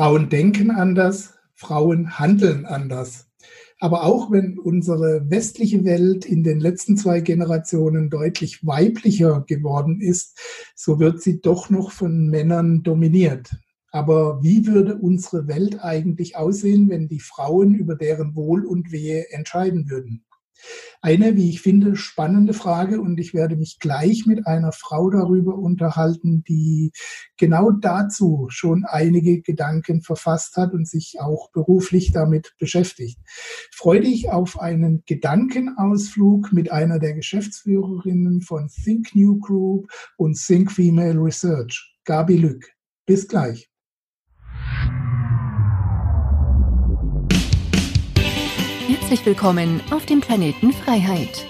Frauen denken anders, Frauen handeln anders. Aber auch wenn unsere westliche Welt in den letzten zwei Generationen deutlich weiblicher geworden ist, so wird sie doch noch von Männern dominiert. Aber wie würde unsere Welt eigentlich aussehen, wenn die Frauen über deren Wohl und Wehe entscheiden würden? Eine, wie ich finde, spannende Frage und ich werde mich gleich mit einer Frau darüber unterhalten, die genau dazu schon einige Gedanken verfasst hat und sich auch beruflich damit beschäftigt. Freue dich auf einen Gedankenausflug mit einer der Geschäftsführerinnen von Think New Group und Think Female Research, Gabi Lück. Bis gleich. Herzlich willkommen auf dem Planeten Freiheit,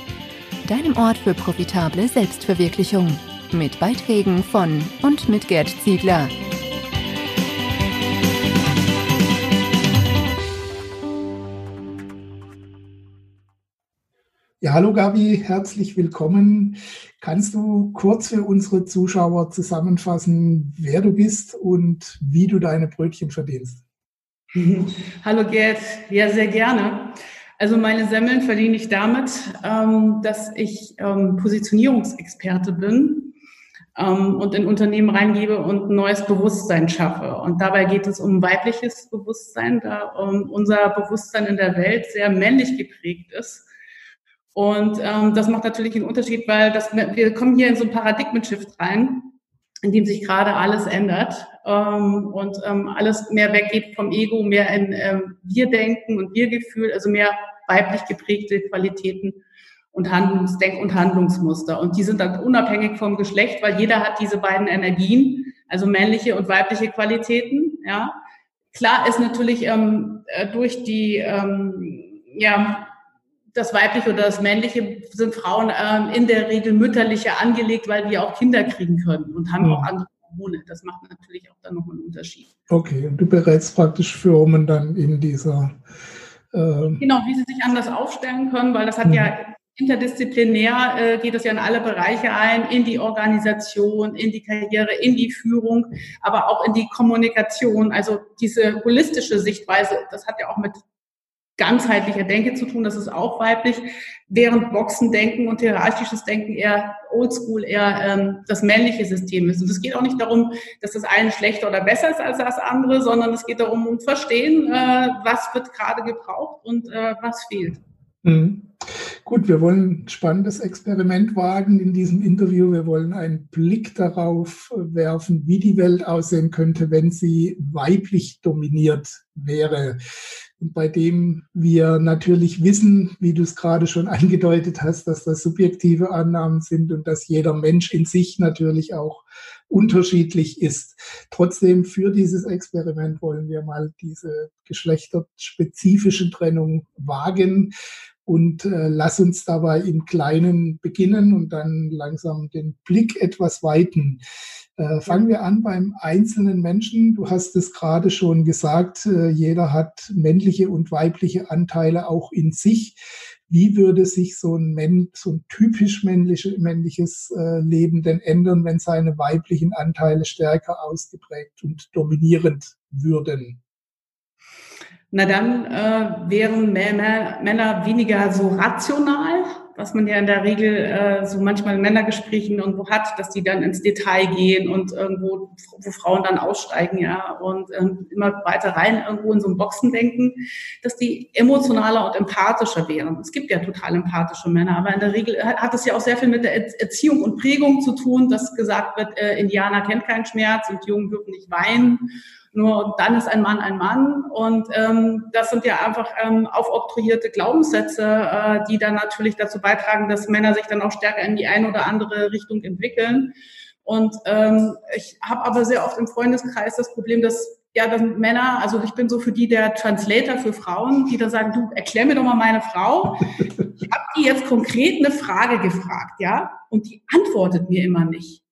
deinem Ort für profitable Selbstverwirklichung, mit Beiträgen von und mit Gerd Ziegler. Ja, hallo Gabi, herzlich willkommen. Kannst du kurz für unsere Zuschauer zusammenfassen, wer du bist und wie du deine Brötchen verdienst? Hallo Gerd, ja sehr gerne. Also meine Semmeln verdiene ich damit, ähm, dass ich ähm, Positionierungsexperte bin ähm, und in Unternehmen reingebe und ein neues Bewusstsein schaffe. Und dabei geht es um weibliches Bewusstsein, da ähm, unser Bewusstsein in der Welt sehr männlich geprägt ist. Und ähm, das macht natürlich einen Unterschied, weil das, wir kommen hier in so ein Paradigmen-Shift rein, in dem sich gerade alles ändert ähm, und ähm, alles mehr weggeht vom Ego, mehr in ähm, Wir-Denken und Wir-Gefühl, also mehr weiblich geprägte Qualitäten und Handlungsdenk- und Handlungsmuster. Und die sind dann unabhängig vom Geschlecht, weil jeder hat diese beiden Energien, also männliche und weibliche Qualitäten. Ja, klar ist natürlich ähm, äh, durch die ähm, ja das weibliche oder das männliche sind Frauen ähm, in der Regel mütterlicher angelegt, weil die auch Kinder kriegen können und haben mhm. auch andere Hormone. Das macht natürlich auch dann noch einen Unterschied. Okay, und du berätst praktisch Firmen dann in dieser genau, wie sie sich anders aufstellen können, weil das hat ja mhm. interdisziplinär äh, geht es ja in alle Bereiche ein, in die Organisation, in die Karriere, in die Führung, aber auch in die Kommunikation. Also diese holistische Sichtweise, das hat ja auch mit ganzheitlicher Denke zu tun, das ist auch weiblich, während Boxendenken und hierarchisches Denken eher oldschool, eher ähm, das männliche System ist. Und es geht auch nicht darum, dass das eine schlechter oder besser ist als das andere, sondern es geht darum, um verstehen, äh, was wird gerade gebraucht und äh, was fehlt. Mhm. Gut, wir wollen ein spannendes Experiment wagen in diesem Interview. Wir wollen einen Blick darauf werfen, wie die Welt aussehen könnte, wenn sie weiblich dominiert wäre und bei dem wir natürlich wissen, wie du es gerade schon angedeutet hast, dass das subjektive Annahmen sind und dass jeder Mensch in sich natürlich auch unterschiedlich ist. Trotzdem für dieses Experiment wollen wir mal diese geschlechterspezifische Trennung wagen und äh, lass uns dabei im Kleinen beginnen und dann langsam den Blick etwas weiten. Äh, fangen wir an beim einzelnen Menschen. Du hast es gerade schon gesagt, äh, jeder hat männliche und weibliche Anteile auch in sich. Wie würde sich so ein, Män so ein typisch männliche, männliches äh, Leben denn ändern, wenn seine weiblichen Anteile stärker ausgeprägt und dominierend würden? Na dann äh, wären Männer weniger so rational was man ja in der Regel äh, so manchmal in Männergesprächen irgendwo hat, dass die dann ins Detail gehen und irgendwo, wo Frauen dann aussteigen, ja, und ähm, immer weiter rein irgendwo in so ein Boxen denken, dass die emotionaler und empathischer wären. Es gibt ja total empathische Männer, aber in der Regel hat es ja auch sehr viel mit der Erziehung und Prägung zu tun, dass gesagt wird, äh, Indianer kennt keinen Schmerz und Jungen dürfen nicht weinen nur dann ist ein Mann ein Mann. Und ähm, das sind ja einfach ähm, aufoktroyierte Glaubenssätze, äh, die dann natürlich dazu beitragen, dass Männer sich dann auch stärker in die eine oder andere Richtung entwickeln. Und ähm, ich habe aber sehr oft im Freundeskreis das Problem, dass ja, dass Männer, also ich bin so für die der Translator für Frauen, die dann sagen, du erklär mir doch mal meine Frau. Ich habe die jetzt konkret eine Frage gefragt, ja, und die antwortet mir immer nicht.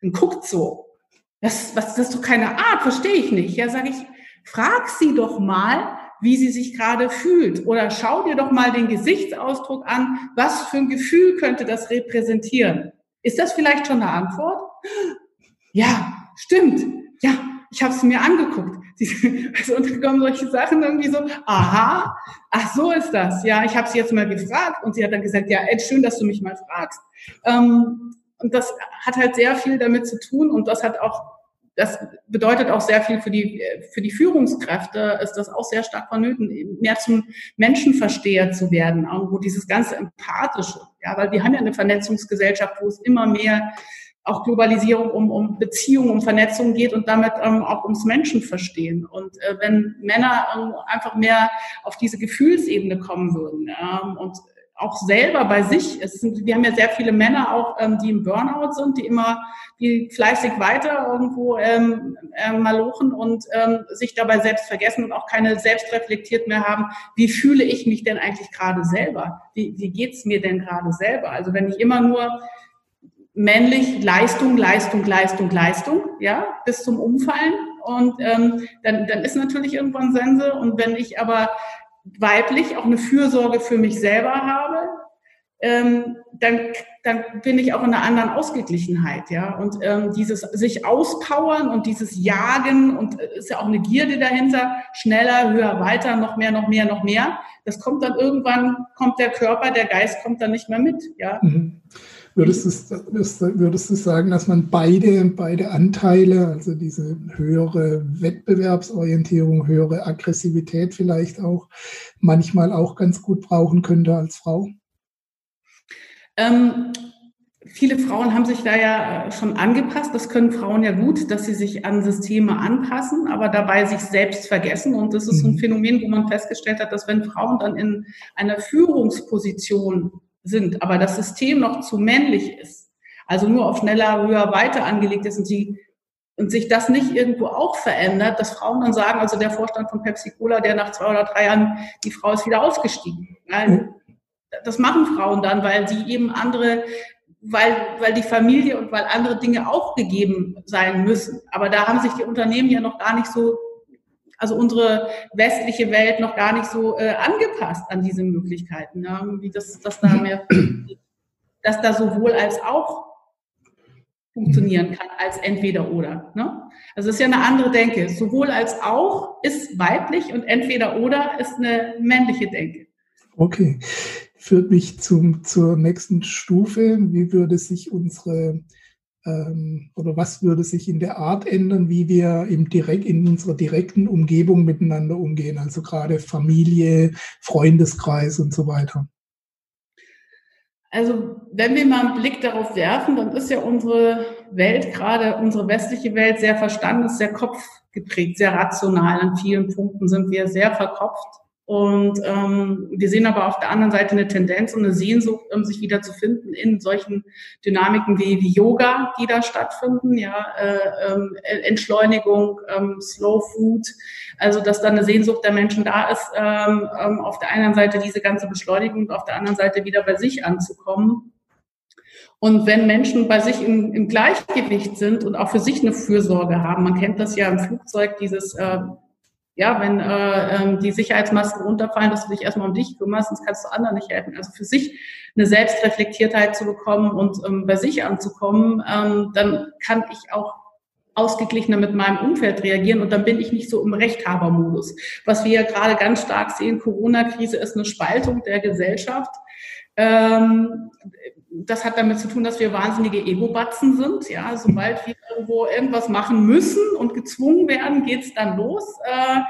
Und guckt so. Das, was, das ist doch keine Art, verstehe ich nicht. Ja, sage ich, frag sie doch mal, wie sie sich gerade fühlt. Oder schau dir doch mal den Gesichtsausdruck an. Was für ein Gefühl könnte das repräsentieren? Ist das vielleicht schon eine Antwort? Ja, stimmt. Ja, ich habe es mir angeguckt. Also und kommen solche Sachen irgendwie so, aha, ach so ist das. Ja, ich habe sie jetzt mal gefragt und sie hat dann gesagt, ja, Ed, schön, dass du mich mal fragst. Ähm, und das hat halt sehr viel damit zu tun und das hat auch das bedeutet auch sehr viel für die, für die Führungskräfte, ist das auch sehr stark vonnöten, mehr zum Menschenversteher zu werden, wo dieses ganze Empathische, ja, weil wir haben ja eine Vernetzungsgesellschaft, wo es immer mehr auch Globalisierung um, um Beziehungen, um Vernetzung geht und damit ähm, auch ums Menschenverstehen. Und äh, wenn Männer ähm, einfach mehr auf diese Gefühlsebene kommen würden ähm, und auch selber bei sich. Es sind, wir haben ja sehr viele Männer auch, ähm, die im Burnout sind, die immer, die fleißig weiter irgendwo ähm, äh, malochen und ähm, sich dabei selbst vergessen und auch keine selbstreflektiert mehr haben. Wie fühle ich mich denn eigentlich gerade selber? Wie, wie geht's mir denn gerade selber? Also wenn ich immer nur männlich Leistung, Leistung, Leistung, Leistung, ja, bis zum Umfallen und ähm, dann, dann ist natürlich irgendwann Sense. Und wenn ich aber weiblich auch eine Fürsorge für mich selber habe, ähm, dann, dann bin ich auch in einer anderen Ausgeglichenheit, ja. Und ähm, dieses sich auspowern und dieses Jagen und äh, ist ja auch eine Gierde dahinter, schneller, höher, weiter, noch mehr, noch mehr, noch mehr. Das kommt dann irgendwann, kommt der Körper, der Geist kommt dann nicht mehr mit, ja. Mhm. Würdest du, würdest du sagen, dass man beide, beide Anteile, also diese höhere Wettbewerbsorientierung, höhere Aggressivität vielleicht auch, manchmal auch ganz gut brauchen könnte als Frau? Ähm, viele Frauen haben sich da ja äh, schon angepasst. Das können Frauen ja gut, dass sie sich an Systeme anpassen, aber dabei sich selbst vergessen. Und das ist so ein mhm. Phänomen, wo man festgestellt hat, dass wenn Frauen dann in einer Führungsposition sind, aber das System noch zu männlich ist, also nur auf schneller, höher, weiter angelegt ist und sie und sich das nicht irgendwo auch verändert, dass Frauen dann sagen, also der Vorstand von Pepsi Cola, der nach zwei oder drei Jahren, die Frau ist wieder ausgestiegen. Nein, das machen Frauen dann, weil sie eben andere, weil, weil die Familie und weil andere Dinge auch gegeben sein müssen. Aber da haben sich die Unternehmen ja noch gar nicht so also unsere westliche Welt noch gar nicht so äh, angepasst an diese Möglichkeiten, ne? wie das, das da mehr, dass da sowohl als auch funktionieren kann als entweder oder. Ne? Also es ist ja eine andere Denke. Sowohl als auch ist weiblich und entweder oder ist eine männliche Denke. Okay, führt mich zum, zur nächsten Stufe. Wie würde sich unsere oder was würde sich in der Art ändern, wie wir im direkt, in unserer direkten Umgebung miteinander umgehen, also gerade Familie, Freundeskreis und so weiter? Also wenn wir mal einen Blick darauf werfen, dann ist ja unsere Welt, gerade unsere westliche Welt, sehr verstandes, sehr kopfgeprägt, sehr rational. An vielen Punkten sind wir sehr verkopft. Und ähm, wir sehen aber auf der anderen Seite eine Tendenz und eine Sehnsucht, um sich wieder zu finden in solchen Dynamiken wie, wie Yoga, die da stattfinden, ja, äh, ähm, Entschleunigung, ähm, Slow Food, also dass da eine Sehnsucht der Menschen da ist, ähm, ähm, auf der einen Seite diese ganze Beschleunigung und auf der anderen Seite wieder bei sich anzukommen. Und wenn Menschen bei sich im, im Gleichgewicht sind und auch für sich eine Fürsorge haben, man kennt das ja im Flugzeug, dieses äh, ja, wenn äh, ähm, die Sicherheitsmasken runterfallen, dass du dich erstmal um dich kümmerst, sonst kannst du anderen nicht helfen. Also für sich eine Selbstreflektiertheit zu bekommen und ähm, bei sich anzukommen, ähm, dann kann ich auch ausgeglichener mit meinem Umfeld reagieren und dann bin ich nicht so im Rechthabermodus. Was wir ja gerade ganz stark sehen, Corona-Krise ist eine Spaltung der Gesellschaft. Ähm, das hat damit zu tun, dass wir wahnsinnige Ego-Batzen sind. Ja, sobald wir irgendwo irgendwas machen müssen und gezwungen werden, geht's dann los. Äh,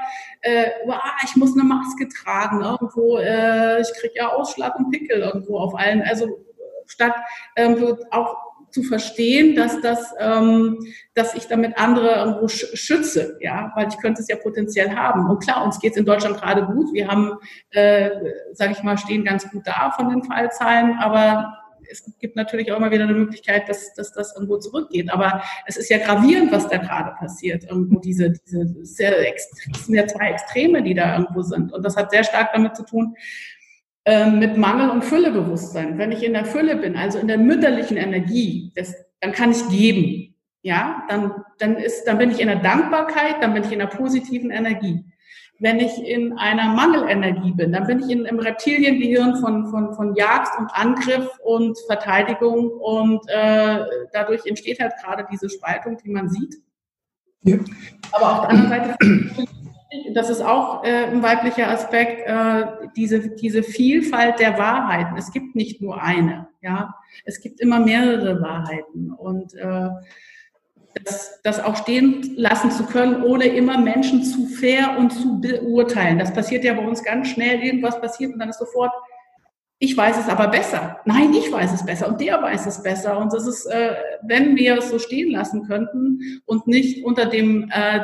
äh, wow, ich muss eine Maske tragen irgendwo. Äh, ich kriege ja Ausschlag und Pickel irgendwo auf allen. Also statt ähm, auch zu verstehen, dass das, ähm, dass ich damit andere irgendwo schütze, ja, weil ich könnte es ja potenziell haben. Und klar, uns geht es in Deutschland gerade gut. Wir haben, äh, sage ich mal, stehen ganz gut da von den Fallzahlen, aber es gibt natürlich auch immer wieder eine Möglichkeit, dass, dass das irgendwo zurückgeht. Aber es ist ja gravierend, was da gerade passiert. Irgendwo diese, diese sehr, das sind ja zwei Extreme, die da irgendwo sind. Und das hat sehr stark damit zu tun, ähm, mit Mangel und Füllebewusstsein. Wenn ich in der Fülle bin, also in der mütterlichen Energie, das, dann kann ich geben. Ja, dann, dann ist, dann bin ich in der Dankbarkeit, dann bin ich in der positiven Energie wenn ich in einer Mangelenergie bin, dann bin ich in, im Reptiliengehirn von, von, von Jagd und Angriff und Verteidigung und äh, dadurch entsteht halt gerade diese Spaltung, die man sieht. Ja. Aber auf der anderen Seite, das ist auch äh, ein weiblicher Aspekt, äh, diese, diese Vielfalt der Wahrheiten. Es gibt nicht nur eine, ja. Es gibt immer mehrere Wahrheiten und äh, das, das auch stehen lassen zu können, ohne immer Menschen zu fair und zu beurteilen. Das passiert ja bei uns ganz schnell, irgendwas passiert und dann ist sofort, ich weiß es aber besser. Nein, ich weiß es besser und der weiß es besser. Und das ist, äh, wenn wir es so stehen lassen könnten und nicht unter dem äh,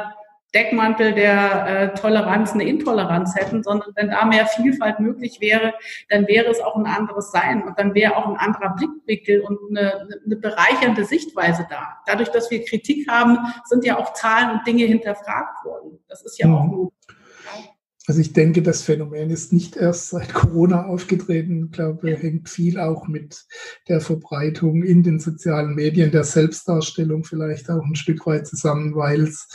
Deckmantel der äh, Toleranz eine Intoleranz hätten, sondern wenn da mehr Vielfalt möglich wäre, dann wäre es auch ein anderes Sein und dann wäre auch ein anderer Blickwinkel und eine, eine bereichernde Sichtweise da. Dadurch, dass wir Kritik haben, sind ja auch Zahlen und Dinge hinterfragt worden. Das ist ja mhm. auch gut. Also ich denke, das Phänomen ist nicht erst seit Corona aufgetreten. Ich glaube, hängt viel auch mit der Verbreitung in den sozialen Medien, der Selbstdarstellung vielleicht auch ein Stück weit zusammen, weil es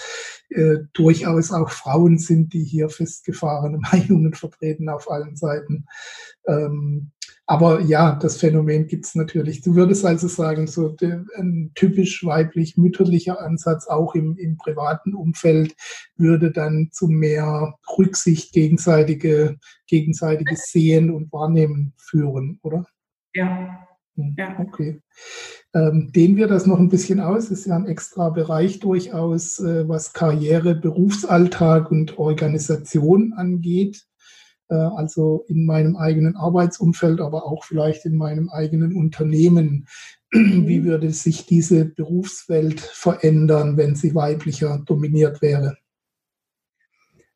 äh, durchaus auch Frauen sind, die hier festgefahrene Meinungen vertreten auf allen Seiten. Ähm, aber ja, das Phänomen gibt es natürlich. Du würdest also sagen, so ein typisch weiblich-mütterlicher Ansatz auch im, im privaten Umfeld würde dann zu mehr Rücksicht, gegenseitige, gegenseitiges Sehen und Wahrnehmen führen, oder? Ja. Hm, ja. Okay. Ähm, dehnen wir das noch ein bisschen aus. ist ja ein extra Bereich durchaus, äh, was Karriere, Berufsalltag und Organisation angeht. Äh, also in meinem eigenen Arbeitsumfeld, aber auch vielleicht in meinem eigenen Unternehmen. Wie mhm. würde sich diese Berufswelt verändern, wenn sie weiblicher dominiert wäre?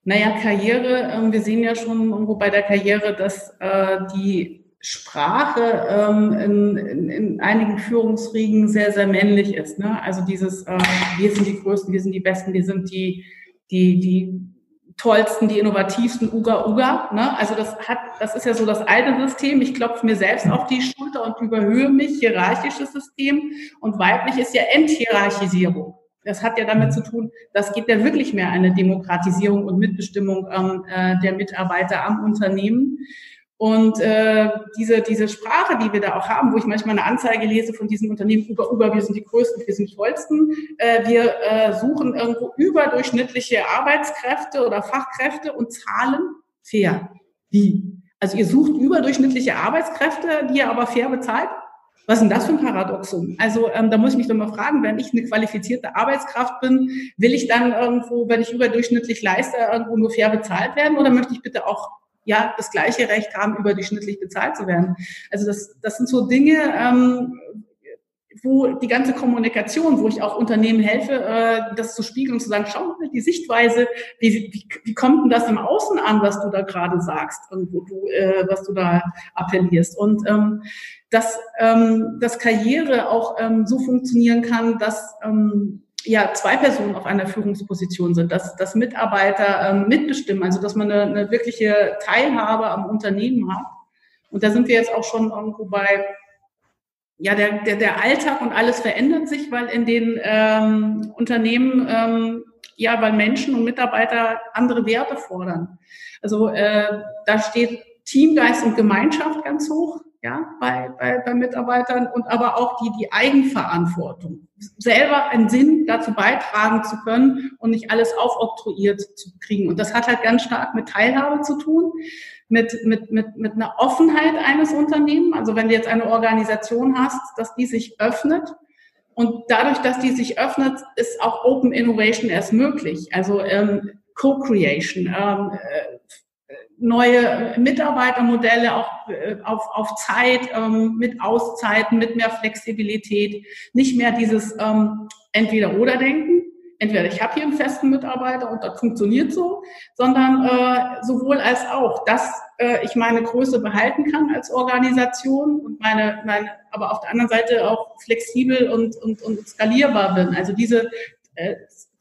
Naja, Karriere, ähm, wir sehen ja schon irgendwo bei der Karriere, dass äh, die Sprache ähm, in, in, in einigen Führungsriegen sehr, sehr männlich ist. Ne? Also dieses, äh, wir sind die Größten, wir sind die Besten, wir sind die, die, die tollsten, die innovativsten, Uga Uga. Ne? Also das hat, das ist ja so das alte System. Ich klopfe mir selbst auf die Schulter und überhöhe mich, hierarchisches System. Und weiblich ist ja Enthierarchisierung. Das hat ja damit zu tun, das geht ja wirklich mehr eine Demokratisierung und Mitbestimmung ähm, äh, der Mitarbeiter am Unternehmen. Und äh, diese, diese Sprache, die wir da auch haben, wo ich manchmal eine Anzeige lese von diesem Unternehmen, über, über, wir sind die Größten, wir sind die Tollsten, äh, wir äh, suchen irgendwo überdurchschnittliche Arbeitskräfte oder Fachkräfte und zahlen fair. Wie? Also ihr sucht überdurchschnittliche Arbeitskräfte, die ihr aber fair bezahlt? Was ist denn das für ein Paradoxum? Also ähm, da muss ich mich doch mal fragen, wenn ich eine qualifizierte Arbeitskraft bin, will ich dann irgendwo, wenn ich überdurchschnittlich leiste, irgendwo nur fair bezahlt werden oder möchte ich bitte auch ja das gleiche Recht haben, überdurchschnittlich bezahlt zu werden. Also das, das sind so Dinge, ähm, wo die ganze Kommunikation, wo ich auch Unternehmen helfe, äh, das zu spiegeln und zu sagen, schau mal die Sichtweise, wie, wie, wie kommt denn das im Außen an, was du da gerade sagst und wo du, äh, was du da appellierst. Und ähm, dass, ähm, dass Karriere auch ähm, so funktionieren kann, dass ähm, ja, zwei Personen auf einer Führungsposition sind, dass, dass Mitarbeiter ähm, mitbestimmen, also dass man eine, eine wirkliche Teilhabe am Unternehmen hat. Und da sind wir jetzt auch schon irgendwo bei, ja, der, der, der Alltag und alles verändert sich, weil in den ähm, Unternehmen, ähm, ja, weil Menschen und Mitarbeiter andere Werte fordern. Also äh, da steht Teamgeist und Gemeinschaft ganz hoch ja, bei, bei, bei Mitarbeitern und aber auch die, die Eigenverantwortung, selber einen Sinn dazu beitragen zu können und nicht alles aufoktroyiert zu kriegen. Und das hat halt ganz stark mit Teilhabe zu tun, mit, mit, mit, mit einer Offenheit eines Unternehmens. Also wenn du jetzt eine Organisation hast, dass die sich öffnet und dadurch, dass die sich öffnet, ist auch Open Innovation erst möglich. Also ähm, Co-Creation, ähm, äh, neue Mitarbeitermodelle auch äh, auf, auf Zeit, ähm, mit Auszeiten, mit mehr Flexibilität, nicht mehr dieses ähm, Entweder-Oder-Denken. Entweder ich habe hier einen festen Mitarbeiter und das funktioniert so, sondern äh, sowohl als auch, dass äh, ich meine Größe behalten kann als Organisation und meine, meine aber auf der anderen Seite auch flexibel und, und, und skalierbar bin. Also diese äh,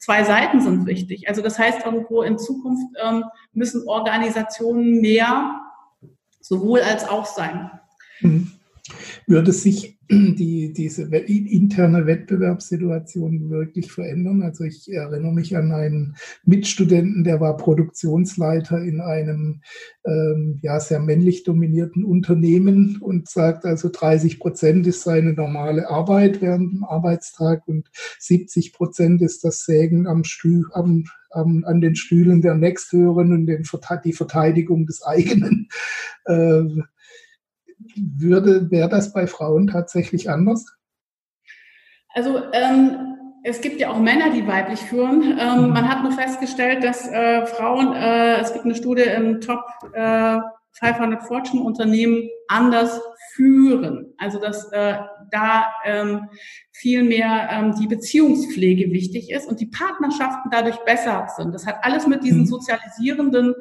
zwei Seiten sind wichtig. Also das heißt irgendwo in Zukunft ähm, müssen Organisationen mehr sowohl als auch sein. Mhm. Würde sich die, diese interne Wettbewerbssituation wirklich verändern? Also ich erinnere mich an einen Mitstudenten, der war Produktionsleiter in einem ähm, ja, sehr männlich dominierten Unternehmen und sagt also 30 Prozent ist seine normale Arbeit während dem Arbeitstag und 70 Prozent ist das Sägen am Stuhl, am, am, an den Stühlen der Nächsthöheren und den, die Verteidigung des eigenen. Äh, würde, wäre das bei Frauen tatsächlich anders? Also ähm, es gibt ja auch Männer, die weiblich führen. Ähm, mhm. Man hat nur festgestellt, dass äh, Frauen, äh, es gibt eine Studie im Top äh, 500 Fortune Unternehmen anders führen. Also dass äh, da ähm, viel mehr ähm, die Beziehungspflege wichtig ist und die Partnerschaften dadurch besser sind. Das hat alles mit diesen mhm. sozialisierenden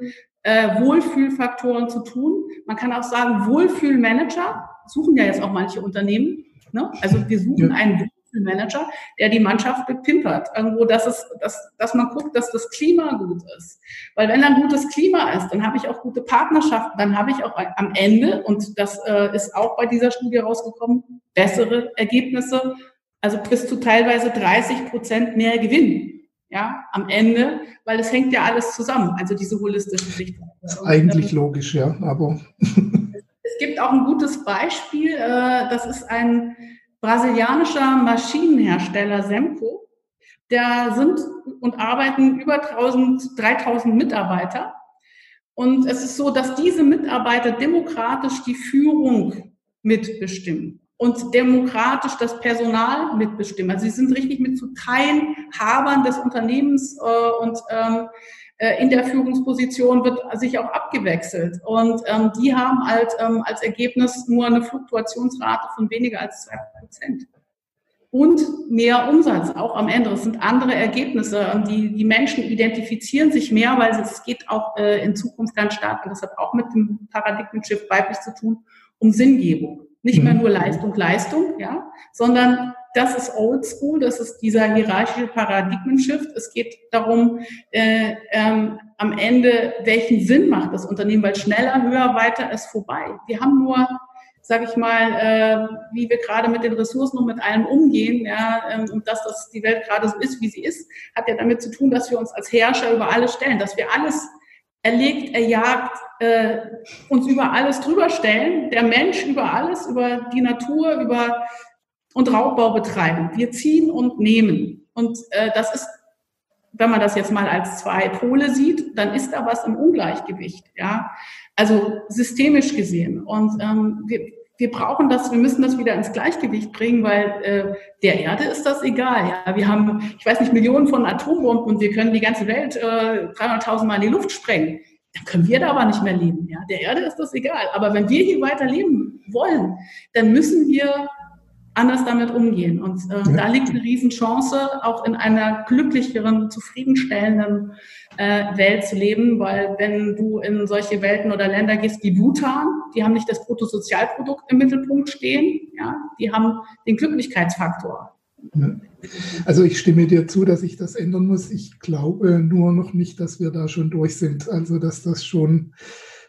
äh, Wohlfühlfaktoren zu tun. Man kann auch sagen, Wohlfühlmanager suchen ja jetzt auch manche Unternehmen. Ne? Also wir suchen ja. einen Wohlfühlmanager, der die Mannschaft bepimpert. Irgendwo, dass, es, dass, dass man guckt, dass das Klima gut ist. Weil wenn ein gutes Klima ist, dann habe ich auch gute Partnerschaften, dann habe ich auch am Ende, und das äh, ist auch bei dieser Studie rausgekommen, bessere Ergebnisse, also bis zu teilweise 30 Prozent mehr Gewinn ja, am Ende, weil es hängt ja alles zusammen, also diese holistische Sicht. Eigentlich logisch, ja, aber. es gibt auch ein gutes Beispiel, äh, das ist ein brasilianischer Maschinenhersteller Semco. Da sind und arbeiten über 1000, 3000 Mitarbeiter. Und es ist so, dass diese Mitarbeiter demokratisch die Führung mitbestimmen und demokratisch das Personal mitbestimmen. Also sie sind richtig mit zu Teilhabern des Unternehmens äh, und ähm, äh, in der Führungsposition wird sich auch abgewechselt. Und ähm, die haben halt ähm, als Ergebnis nur eine Fluktuationsrate von weniger als zwei Prozent. Und mehr Umsatz, auch am Ende. Es sind andere Ergebnisse. Die, die Menschen identifizieren sich mehr, weil es geht auch äh, in Zukunft ganz stark, und das hat auch mit dem Paradigmenschiff weiblich zu tun, um Sinngebung. Nicht mehr mhm. nur Leistung, Leistung, ja, sondern das ist Old School, das ist dieser hierarchische Paradigmen-Shift. Es geht darum, äh, ähm, am Ende, welchen Sinn macht das Unternehmen, weil schneller, höher, weiter ist vorbei. Wir haben nur, sage ich mal, äh, wie wir gerade mit den Ressourcen und mit allem umgehen, ja, ähm, und dass das die Welt gerade so ist, wie sie ist, hat ja damit zu tun, dass wir uns als Herrscher über alles stellen, dass wir alles erlegt, erjagt, äh, uns über alles drüber stellen, der Mensch über alles, über die Natur, über und Raubbau betreiben. Wir ziehen und nehmen. Und äh, das ist, wenn man das jetzt mal als zwei Pole sieht, dann ist da was im Ungleichgewicht, ja. Also systemisch gesehen. Und ähm, wir, wir brauchen das, wir müssen das wieder ins Gleichgewicht bringen, weil äh, der Erde ist das egal. Ja, wir haben, ich weiß nicht, Millionen von Atombomben und wir können die ganze Welt äh, 300.000 Mal in die Luft sprengen. Dann können wir da aber nicht mehr leben. Ja, der Erde ist das egal. Aber wenn wir hier weiter leben wollen, dann müssen wir anders damit umgehen. Und äh, ja. da liegt eine Riesenchance, auch in einer glücklicheren, zufriedenstellenden äh, Welt zu leben, weil wenn du in solche Welten oder Länder gehst wie Bhutan, die haben nicht das Bruttosozialprodukt im Mittelpunkt stehen, ja, die haben den Glücklichkeitsfaktor. Ja. Also ich stimme dir zu, dass ich das ändern muss. Ich glaube nur noch nicht, dass wir da schon durch sind. Also dass das schon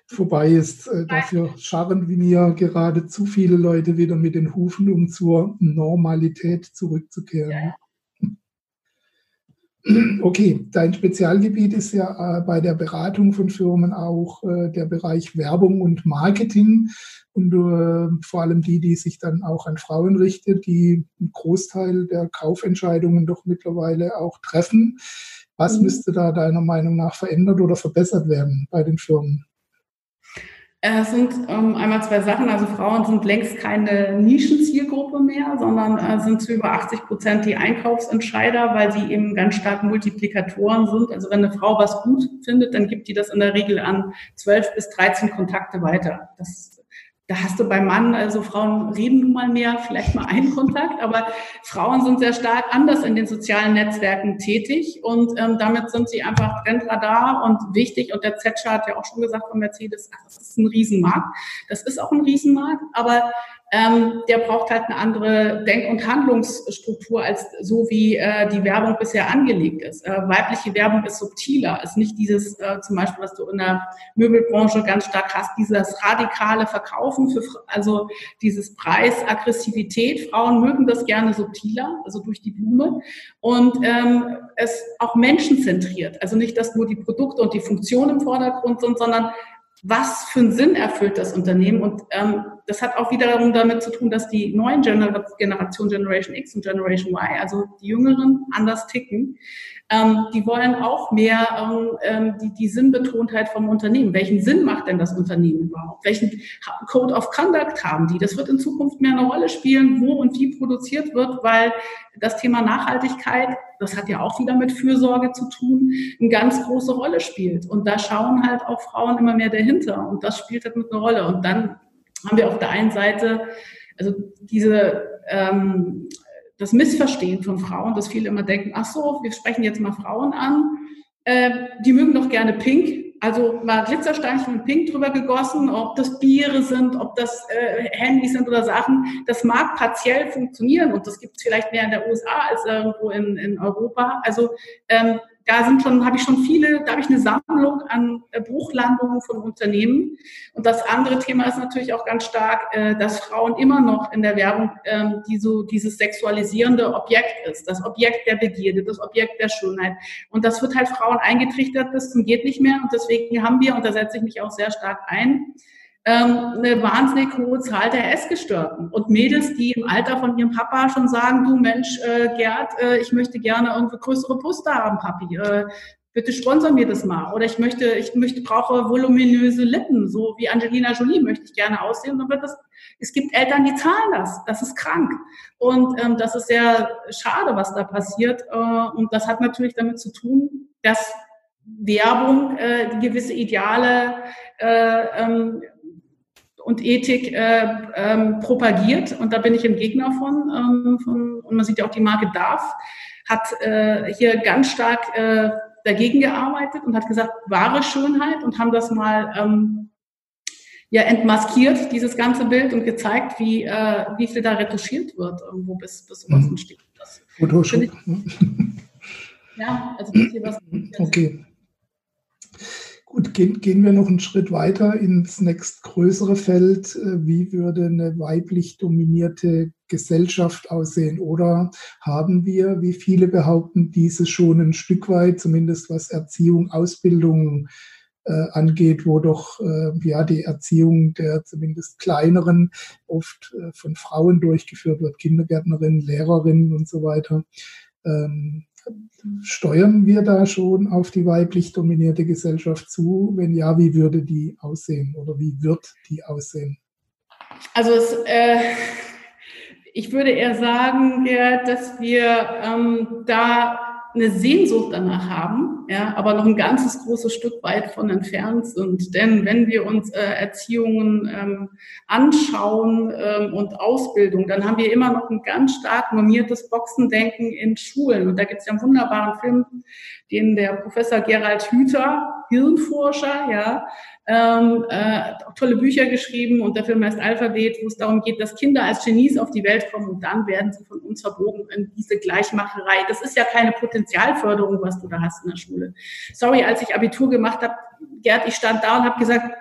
vorbei ist. Äh, dafür scharren wie mir gerade zu viele Leute wieder mit den Hufen, um zur Normalität zurückzukehren. Ja. Okay, dein Spezialgebiet ist ja äh, bei der Beratung von Firmen auch äh, der Bereich Werbung und Marketing und vor allem die, die sich dann auch an Frauen richtet, die einen Großteil der Kaufentscheidungen doch mittlerweile auch treffen. Was mhm. müsste da deiner Meinung nach verändert oder verbessert werden bei den Firmen? Es sind ähm, einmal zwei Sachen. Also Frauen sind längst keine Nischenzielgruppe mehr, sondern äh, sind zu über 80 Prozent die Einkaufsentscheider, weil sie eben ganz stark Multiplikatoren sind. Also wenn eine Frau was gut findet, dann gibt die das in der Regel an 12 bis 13 Kontakte weiter. Das da hast du beim Mann, also Frauen reden nun mal mehr, vielleicht mal einen Kontakt, aber Frauen sind sehr stark anders in den sozialen Netzwerken tätig und ähm, damit sind sie einfach Trendradar und wichtig. Und der hat ja auch schon gesagt von Mercedes, das ist ein Riesenmarkt. Das ist auch ein Riesenmarkt, aber ähm, der braucht halt eine andere Denk- und Handlungsstruktur als so wie äh, die Werbung bisher angelegt ist. Äh, weibliche Werbung ist subtiler, ist nicht dieses äh, zum Beispiel, was du in der Möbelbranche ganz stark hast, dieses radikale Verkaufen für also dieses Preis, Aggressivität. Frauen mögen das gerne subtiler, also durch die Blume und ähm, es auch menschenzentriert. Also nicht, dass nur die Produkte und die Funktion im Vordergrund sind, sondern was für einen Sinn erfüllt das Unternehmen. Und ähm, das hat auch wiederum damit zu tun, dass die neuen Gener Generation Generation X und Generation Y, also die Jüngeren, anders ticken. Ähm, die wollen auch mehr ähm, ähm, die, die Sinnbetontheit vom Unternehmen. Welchen Sinn macht denn das Unternehmen überhaupt? Welchen Code of Conduct haben die? Das wird in Zukunft mehr eine Rolle spielen, wo und wie produziert wird, weil das Thema Nachhaltigkeit, das hat ja auch wieder mit Fürsorge zu tun, eine ganz große Rolle spielt. Und da schauen halt auch Frauen immer mehr dahinter. Und das spielt halt mit eine Rolle. Und dann haben wir auf der einen Seite also diese ähm, das Missverstehen von Frauen, dass viele immer denken, ach so, wir sprechen jetzt mal Frauen an, äh, die mögen doch gerne Pink. Also mal Glitzersteinchen mit Pink drüber gegossen, ob das Biere sind, ob das äh, Handys sind oder Sachen. Das mag partiell funktionieren und das gibt es vielleicht mehr in der USA als irgendwo in, in Europa. Also ähm, da sind schon, habe ich schon viele, da habe ich eine Sammlung an äh, Bruchlandungen von Unternehmen. Und das andere Thema ist natürlich auch ganz stark, äh, dass Frauen immer noch in der Werbung ähm, die so dieses sexualisierende Objekt ist, das Objekt der Begierde, das Objekt der Schönheit. Und das wird halt Frauen eingetrichtert bis zum geht nicht mehr. Und deswegen haben wir, und da setze ich mich auch sehr stark ein, ähm, eine wahnsinnig hohe Zahl der Essgestörten und Mädels, die im Alter von ihrem Papa schon sagen, du Mensch, äh, Gerd, äh, ich möchte gerne irgendwie größere Brüste haben, Papi. Äh, bitte sponsor mir das mal. Oder ich möchte, ich möchte, brauche voluminöse Lippen, so wie Angelina Jolie möchte ich gerne aussehen. Und das, es gibt Eltern, die zahlen das. Das ist krank. Und ähm, das ist sehr schade, was da passiert. Äh, und das hat natürlich damit zu tun, dass Werbung äh, gewisse Ideale äh, ähm, und Ethik äh, ähm, propagiert. Und da bin ich ein Gegner von, ähm, von. Und man sieht ja auch, die Marke DAF hat äh, hier ganz stark äh, dagegen gearbeitet und hat gesagt, wahre Schönheit und haben das mal ähm, ja entmaskiert, dieses ganze Bild und gezeigt, wie, äh, wie viel da retuschiert wird, irgendwo bis, bis mhm. oben steht. Das Photoshop. ja, also das hier was. Okay. Gut, gehen, gehen wir noch einen Schritt weiter ins nächstgrößere Feld. Äh, wie würde eine weiblich dominierte Gesellschaft aussehen? Oder haben wir, wie viele behaupten, diese schon ein Stück weit, zumindest was Erziehung, Ausbildung äh, angeht, wo doch äh, ja die Erziehung der zumindest kleineren oft äh, von Frauen durchgeführt wird, Kindergärtnerinnen, Lehrerinnen und so weiter. Ähm, Steuern wir da schon auf die weiblich dominierte Gesellschaft zu? Wenn ja, wie würde die aussehen oder wie wird die aussehen? Also es, äh, ich würde eher sagen, dass wir ähm, da eine Sehnsucht danach haben, ja, aber noch ein ganzes großes Stück weit von entfernt sind. Denn wenn wir uns äh, Erziehungen ähm, anschauen ähm, und Ausbildung, dann haben wir immer noch ein ganz stark normiertes Boxendenken in Schulen. Und da gibt es ja einen wunderbaren Film, den der Professor Gerald Hüther, Hirnforscher, ja, ähm, äh, auch tolle Bücher geschrieben und der Film heißt Alphabet, wo es darum geht, dass Kinder als Genies auf die Welt kommen und dann werden sie von uns verbogen in diese Gleichmacherei. Das ist ja keine Potenzialförderung, was du da hast in der Schule. Sorry, als ich Abitur gemacht habe, Gerd, ich stand da und habe gesagt,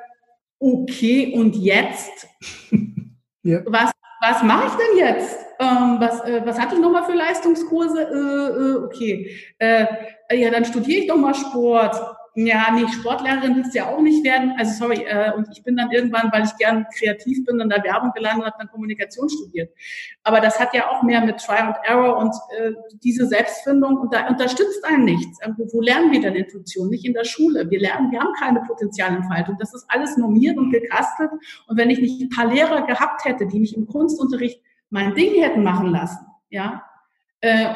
okay, und jetzt? ja. Was, was mache ich denn jetzt? Ähm, was, äh, was hatte ich nochmal für Leistungskurse? Äh, äh, okay, äh, ja, dann studiere ich doch mal Sport ja, nee, Sportlehrerin willst du ja auch nicht werden. Also sorry, äh, und ich bin dann irgendwann, weil ich gern kreativ bin, in der Werbung gelandet und habe dann Kommunikation studiert. Aber das hat ja auch mehr mit Try and Error und äh, diese Selbstfindung und da unterstützt einen nichts. Wo, wo lernen wir denn Intuition? Nicht in der Schule. Wir lernen, wir haben keine Potenzialentfaltung. Das ist alles normiert und gekastelt. Und wenn ich nicht ein paar Lehrer gehabt hätte, die mich im Kunstunterricht mein Ding hätten machen lassen, ja, äh,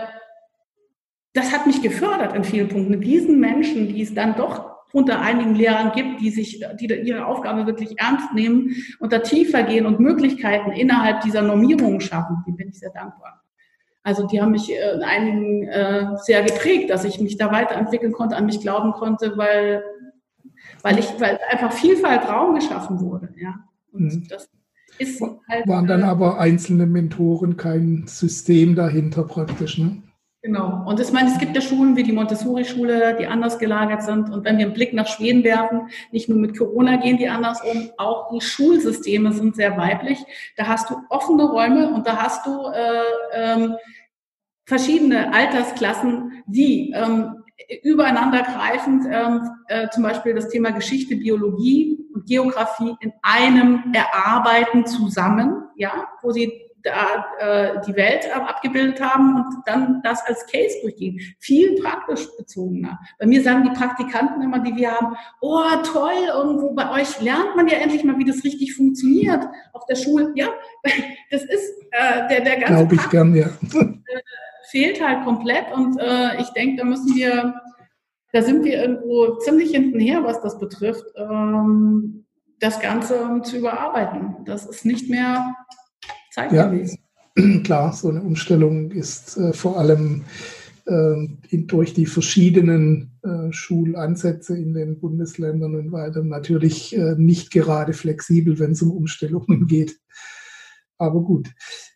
das hat mich gefördert in vielen Punkten. Diesen Menschen, die es dann doch unter einigen Lehrern gibt, die sich, die ihre Aufgabe wirklich ernst nehmen und da tiefer gehen und Möglichkeiten innerhalb dieser Normierungen schaffen, die bin ich sehr dankbar. Also die haben mich äh, in einigen äh, sehr geprägt, dass ich mich da weiterentwickeln konnte, an mich glauben konnte, weil, weil ich, weil einfach Vielfalt Raum geschaffen wurde, ja. Und mhm. das ist halt. Waren dann äh, aber einzelne Mentoren kein System dahinter praktisch, ne? Genau. Und ich meine, es gibt ja Schulen wie die Montessori-Schule, die anders gelagert sind. Und wenn wir einen Blick nach Schweden werfen, nicht nur mit Corona gehen die anders um, auch die Schulsysteme sind sehr weiblich. Da hast du offene Räume und da hast du äh, ähm, verschiedene Altersklassen, die ähm, übereinander greifend ähm, äh, zum Beispiel das Thema Geschichte, Biologie und Geografie in einem erarbeiten zusammen, ja, wo sie da äh, die Welt abgebildet haben und dann das als Case durchgehen. Viel praktisch bezogener. Bei mir sagen die Praktikanten immer, die wir haben, oh toll, irgendwo bei euch lernt man ja endlich mal, wie das richtig funktioniert auf der Schule. Ja, das ist äh, der, der ganze Glaube ich gern, ja. Äh, fehlt halt komplett und äh, ich denke, da müssen wir, da sind wir irgendwo ziemlich hintenher, was das betrifft. Ähm, das Ganze zu überarbeiten. Das ist nicht mehr zeitgemäß. Ja, klar, so eine Umstellung ist äh, vor allem äh, in, durch die verschiedenen äh, Schulansätze in den Bundesländern und weiter natürlich äh, nicht gerade flexibel, wenn es um Umstellungen geht. Aber gut.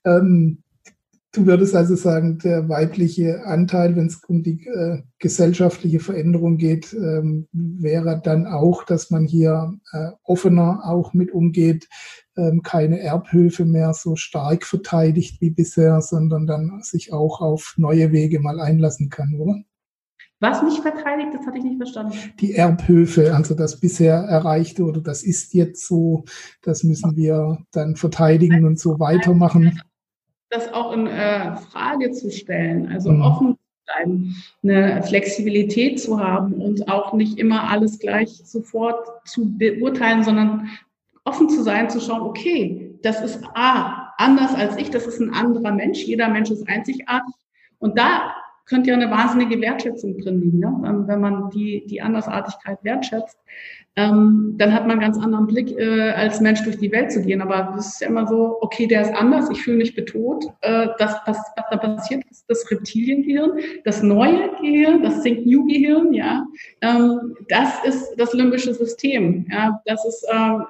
Ähm, Du würdest also sagen, der weibliche Anteil, wenn es um die äh, gesellschaftliche Veränderung geht, ähm, wäre dann auch, dass man hier äh, offener auch mit umgeht, ähm, keine Erbhöfe mehr so stark verteidigt wie bisher, sondern dann sich auch auf neue Wege mal einlassen kann, oder? Was nicht verteidigt, das hatte ich nicht verstanden. Die Erbhöfe, also das bisher erreichte oder das ist jetzt so, das müssen wir dann verteidigen und so weitermachen das auch in äh, Frage zu stellen, also mhm. offen eine Flexibilität zu haben und auch nicht immer alles gleich sofort zu beurteilen, sondern offen zu sein, zu schauen, okay, das ist A, anders als ich, das ist ein anderer Mensch, jeder Mensch ist einzigartig. Und da könnte ja eine wahnsinnige Wertschätzung drin liegen, ne? wenn man die, die Andersartigkeit wertschätzt ähm, dann hat man einen ganz anderen Blick, äh, als Mensch durch die Welt zu gehen. Aber es ist ja immer so, okay, der ist anders, ich fühle mich bedroht. Äh, das, was, was da passiert, ist das Reptiliengehirn, das neue Gehirn, das Think New Gehirn, ja. Ähm, das ist das limbische System. Ja, das ist, ähm,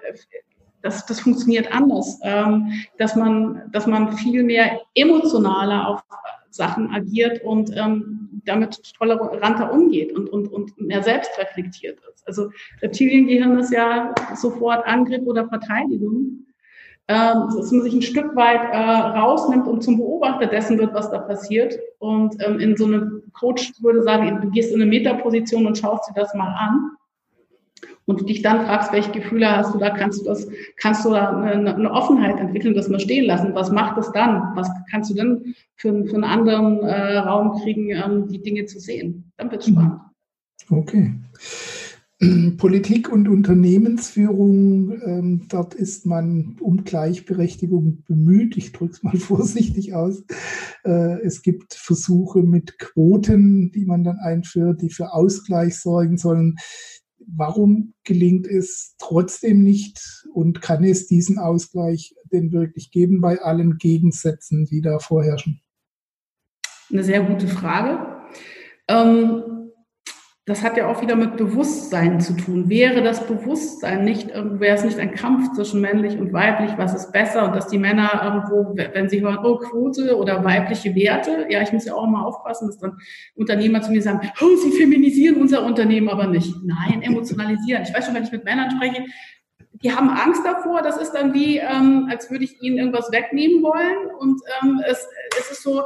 das, das funktioniert anders, ähm, dass man, dass man viel mehr emotionaler auf Sachen agiert und ähm, damit toleranter umgeht und, und, und mehr selbst reflektiert ist. Also Reptiliengehirn ist ja sofort Angriff oder Verteidigung. Ähm, dass man sich ein Stück weit äh, rausnimmt und zum Beobachter dessen wird, was da passiert. Und ähm, in so einem Coach würde sagen, du gehst in eine Metaposition und schaust dir das mal an und dich dann fragst, welche Gefühle hast du da, kannst du das, kannst du da eine, eine Offenheit entwickeln, das mal stehen lassen. Was macht es dann? Was kannst du denn für, für einen anderen äh, Raum kriegen, ähm, die Dinge zu sehen? Dann wird es spannend. Okay. Politik und Unternehmensführung, ähm, dort ist man um Gleichberechtigung bemüht. Ich drücke es mal vorsichtig aus. Äh, es gibt Versuche mit Quoten, die man dann einführt, die für Ausgleich sorgen sollen warum gelingt es trotzdem nicht und kann es diesen Ausgleich denn wirklich geben bei allen Gegensätzen, die da vorherrschen? Eine sehr gute Frage. Ähm, das hat ja auch wieder mit Bewusstsein zu tun. Wäre das Bewusstsein nicht, wäre es nicht ein Kampf zwischen männlich und weiblich, was ist besser und dass die Männer irgendwo, wenn sie hören, oh, Quote oder weibliche Werte, ja, ich muss ja auch mal aufpassen, dass dann Unternehmer zu mir sagen, oh, sie feminisieren unser Unternehmen aber nicht. Nein, emotionalisieren. Ich weiß schon, wenn ich mit Männern spreche, die haben Angst davor. Das ist dann wie, ähm, als würde ich ihnen irgendwas wegnehmen wollen. Und ähm, es, es ist so,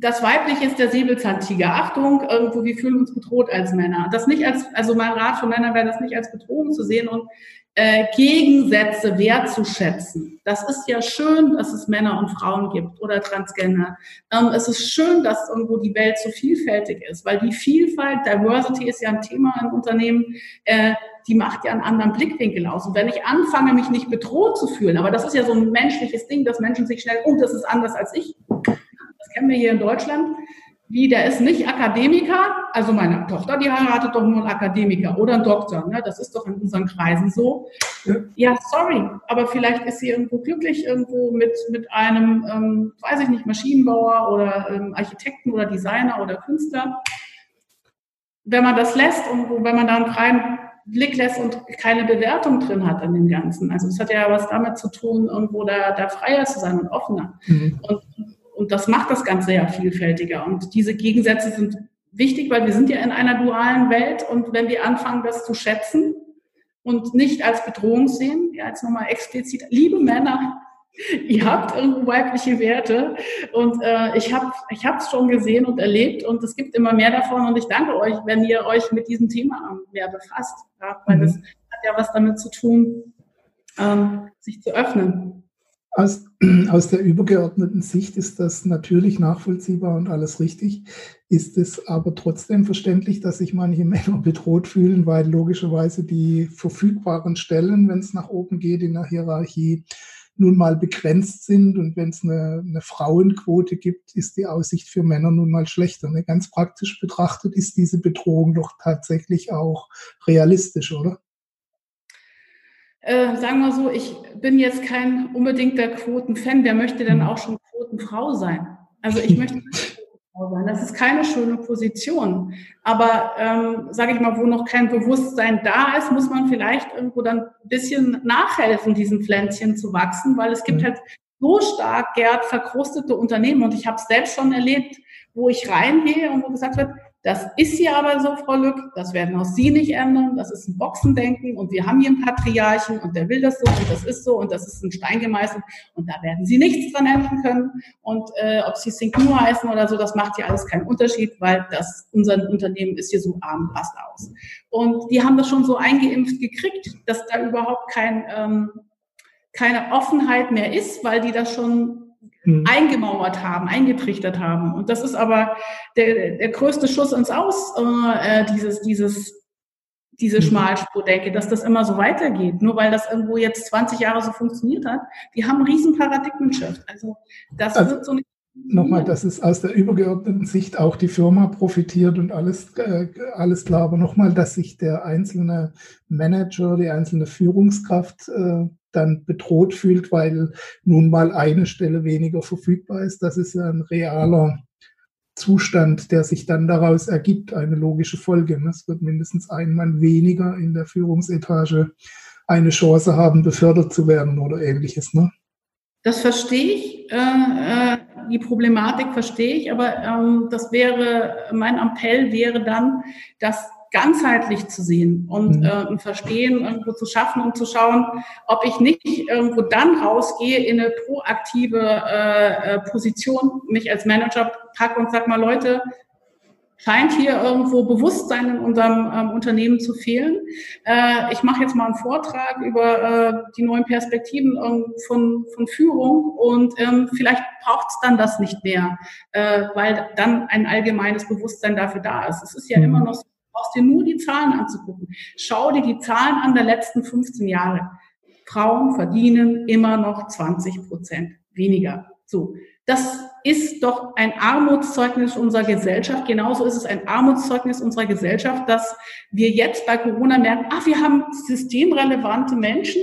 das Weibliche ist der Säbelzahntiger. Achtung, irgendwo, wir fühlen uns bedroht als Männer. Das nicht als, also mein Rat für Männer wäre das nicht als Bedrohung zu sehen und äh, Gegensätze wertzuschätzen. Das ist ja schön, dass es Männer und Frauen gibt oder Transgender. Ähm, es ist schön, dass irgendwo die Welt so vielfältig ist, weil die Vielfalt, Diversity ist ja ein Thema im Unternehmen, äh, die macht ja einen anderen Blickwinkel aus. Und wenn ich anfange, mich nicht bedroht zu fühlen, aber das ist ja so ein menschliches Ding, dass Menschen sich schnell, oh, das ist anders als ich kennen wir hier in Deutschland, wie der ist nicht Akademiker, also meine Tochter, die heiratet doch nur einen Akademiker oder einen Doktor, ne? das ist doch in unseren Kreisen so. Ja, sorry, aber vielleicht ist sie irgendwo glücklich, irgendwo mit, mit einem, ähm, weiß ich nicht, Maschinenbauer oder ähm, Architekten oder Designer oder Künstler. Wenn man das lässt und wenn man da einen freien Blick lässt und keine Bewertung drin hat an dem Ganzen. Also es hat ja was damit zu tun, irgendwo da, da freier zu sein und offener. Mhm. Und, und das macht das Ganze ja vielfältiger. Und diese Gegensätze sind wichtig, weil wir sind ja in einer dualen Welt und wenn wir anfangen, das zu schätzen und nicht als Bedrohung sehen, ja, jetzt nochmal explizit, liebe Männer, ihr habt irgendwo weibliche Werte und äh, ich habe ich es schon gesehen und erlebt und es gibt immer mehr davon und ich danke euch, wenn ihr euch mit diesem Thema mehr befasst, ja, weil mhm. das hat ja was damit zu tun, ähm, sich zu öffnen. Aus, aus der übergeordneten Sicht ist das natürlich nachvollziehbar und alles richtig. Ist es aber trotzdem verständlich, dass sich manche Männer bedroht fühlen, weil logischerweise die verfügbaren Stellen, wenn es nach oben geht in der Hierarchie, nun mal begrenzt sind und wenn es eine, eine, Frauenquote gibt, ist die Aussicht für Männer nun mal schlechter. Ne? Ganz praktisch betrachtet ist diese Bedrohung doch tatsächlich auch realistisch, oder? Äh, sagen wir so, ich bin jetzt kein unbedingter Quotenfan. Wer möchte denn auch schon Quotenfrau sein? Also ich möchte sein. Das ist keine schöne Position. Aber ähm, sage ich mal, wo noch kein Bewusstsein da ist, muss man vielleicht irgendwo dann ein bisschen nachhelfen, diesen Pflänzchen zu wachsen, weil es gibt halt so stark, Gerd, verkrustete Unternehmen. Und ich habe es selbst schon erlebt, wo ich reingehe und wo gesagt wird, das ist hier aber so, Frau Lück, das werden auch Sie nicht ändern, das ist ein Boxendenken. Und wir haben hier einen Patriarchen und der will das so und das ist so und das ist ein Stein gemeißelt und da werden Sie nichts dran ändern können. Und äh, ob Sie Think nur heißen oder so, das macht hier alles keinen Unterschied, weil das unser Unternehmen ist hier so arm, passt aus. Und die haben das schon so eingeimpft gekriegt, dass da überhaupt kein, ähm, keine Offenheit mehr ist, weil die das schon mhm. eingemauert haben, eingetrichtert haben. Und das ist aber der, der größte Schuss ins Aus, äh, dieses, dieses, diese mhm. Schmalspurdenke, dass das immer so weitergeht. Nur weil das irgendwo jetzt 20 Jahre so funktioniert hat. Die haben einen riesen Paradigmenshift. Also das also, wird so nicht Nochmal, dass es aus der übergeordneten Sicht auch die Firma profitiert und alles, äh, alles klar. Aber nochmal, dass sich der einzelne Manager, die einzelne Führungskraft äh, dann bedroht fühlt, weil nun mal eine Stelle weniger verfügbar ist. Das ist ein realer Zustand, der sich dann daraus ergibt, eine logische Folge. Es wird mindestens ein Mann weniger in der Führungsetage eine Chance haben, befördert zu werden oder ähnliches. Ne? Das verstehe ich. Äh, äh, die Problematik verstehe ich, aber ähm, das wäre, mein Appell wäre dann, dass ganzheitlich zu sehen und mhm. äh, Verstehen irgendwo zu schaffen und zu schauen, ob ich nicht irgendwo dann rausgehe in eine proaktive äh, äh, Position, mich als Manager packe und sag mal, Leute, scheint hier irgendwo Bewusstsein in unserem ähm, Unternehmen zu fehlen. Äh, ich mache jetzt mal einen Vortrag über äh, die neuen Perspektiven ähm, von, von Führung und ähm, vielleicht braucht es dann das nicht mehr, äh, weil dann ein allgemeines Bewusstsein dafür da ist. Es ist ja mhm. immer noch so, brauchst dir nur die Zahlen anzugucken. Schau dir die Zahlen an der letzten 15 Jahre. Frauen verdienen immer noch 20 Prozent weniger. So. Das ist doch ein Armutszeugnis unserer Gesellschaft. Genauso ist es ein Armutszeugnis unserer Gesellschaft, dass wir jetzt bei Corona merken, ach, wir haben systemrelevante Menschen.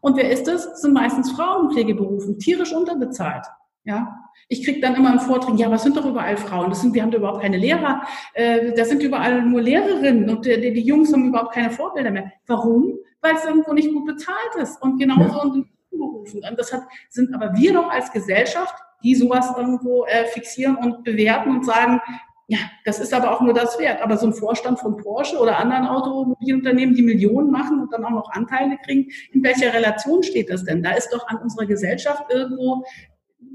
Und wer ist das? das sind meistens Frauen in Pflegeberufen, tierisch unterbezahlt. Ja, ich kriege dann immer einen Vortrag, ja, was sind doch überall Frauen? Das sind, wir haben da überhaupt keine Lehrer, äh, da sind überall nur Lehrerinnen und die, die, Jungs haben überhaupt keine Vorbilder mehr. Warum? Weil es irgendwo nicht gut bezahlt ist und genauso ja. in den Berufen. Und das hat, sind aber wir doch als Gesellschaft, die sowas irgendwo äh, fixieren und bewerten und sagen, ja, das ist aber auch nur das wert. Aber so ein Vorstand von Porsche oder anderen Automobilunternehmen, die Millionen machen und dann auch noch Anteile kriegen, in welcher Relation steht das denn? Da ist doch an unserer Gesellschaft irgendwo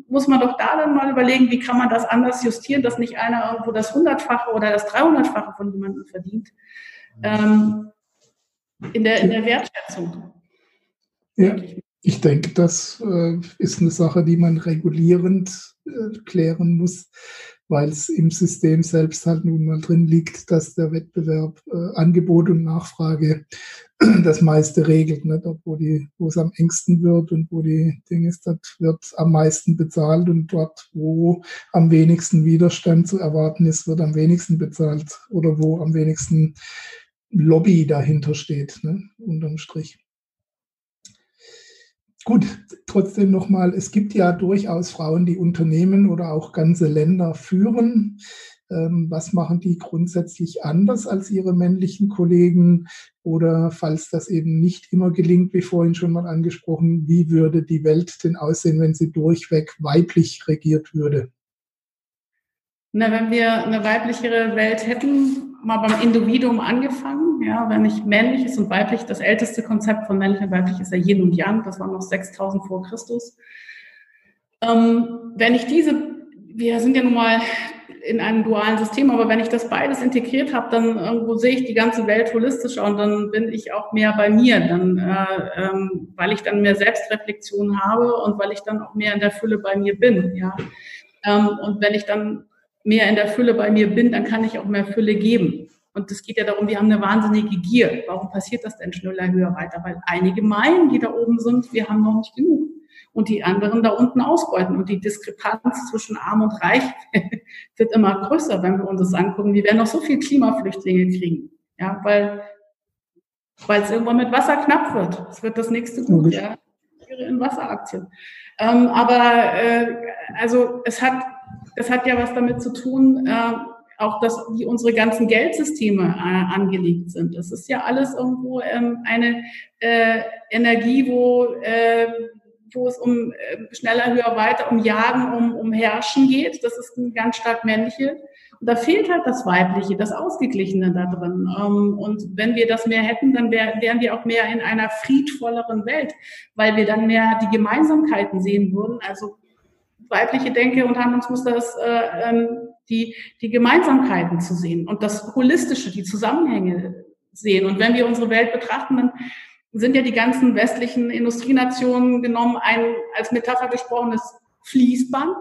muss man doch da dann mal überlegen, wie kann man das anders justieren, dass nicht einer irgendwo das Hundertfache oder das Dreihundertfache von jemandem verdient. Ähm, in, der, in der Wertschätzung. Ja, ich denke, das äh, ist eine Sache, die man regulierend äh, klären muss weil es im System selbst halt nun mal drin liegt, dass der Wettbewerb äh, Angebot und Nachfrage das meiste regelt. Ne? Dort, wo, die, wo es am engsten wird und wo die Dinge ist, dort wird am meisten bezahlt und dort, wo am wenigsten Widerstand zu erwarten ist, wird am wenigsten bezahlt oder wo am wenigsten Lobby dahinter steht, ne? unterm Strich. Gut, trotzdem nochmal, es gibt ja durchaus Frauen, die Unternehmen oder auch ganze Länder führen. Ähm, was machen die grundsätzlich anders als ihre männlichen Kollegen? Oder falls das eben nicht immer gelingt, wie vorhin schon mal angesprochen, wie würde die Welt denn aussehen, wenn sie durchweg weiblich regiert würde? Na, wenn wir eine weiblichere Welt hätten, mal beim Individuum angefangen, ja, wenn ich männlich ist und weiblich, das älteste Konzept von männlich und weiblich ist ja Yin und Yang, das war noch 6000 vor Christus. Ähm, wenn ich diese, wir sind ja nun mal in einem dualen System, aber wenn ich das beides integriert habe, dann irgendwo sehe ich die ganze Welt holistischer und dann bin ich auch mehr bei mir, dann, äh, ähm, weil ich dann mehr Selbstreflexion habe und weil ich dann auch mehr in der Fülle bei mir bin, ja. Ähm, und wenn ich dann mehr in der Fülle bei mir bin, dann kann ich auch mehr Fülle geben. Und es geht ja darum, wir haben eine wahnsinnige Gier. Warum passiert das denn schneller, höher, weiter? Weil einige meinen, die da oben sind, wir haben noch nicht genug und die anderen da unten ausbeuten. Und die Diskrepanz zwischen Arm und Reich wird immer größer, wenn wir uns das angucken. Wir werden noch so viel Klimaflüchtlinge kriegen. Ja, weil, weil es irgendwann mit Wasser knapp wird. Es wird das nächste Gut, ja. In Wasseraktien. Ähm, aber äh, also es hat, es hat ja was damit zu tun, äh, auch dass wie unsere ganzen Geldsysteme äh, angelegt sind. Das ist ja alles irgendwo ähm, eine äh, Energie, wo äh, wo es um äh, schneller, höher, weiter, um Jagen, um, um Herrschen geht. Das ist ein ganz stark männliche. Und da fehlt halt das Weibliche, das Ausgeglichene da drin. Ähm, und wenn wir das mehr hätten, dann wär, wären wir auch mehr in einer friedvolleren Welt, weil wir dann mehr die Gemeinsamkeiten sehen würden. Also weibliche Denke und Handlungsmuster ist, äh, ähm, die, die Gemeinsamkeiten zu sehen und das Holistische, die Zusammenhänge sehen. Und wenn wir unsere Welt betrachten, dann sind ja die ganzen westlichen Industrienationen genommen, ein als Metapher gesprochenes Fließband,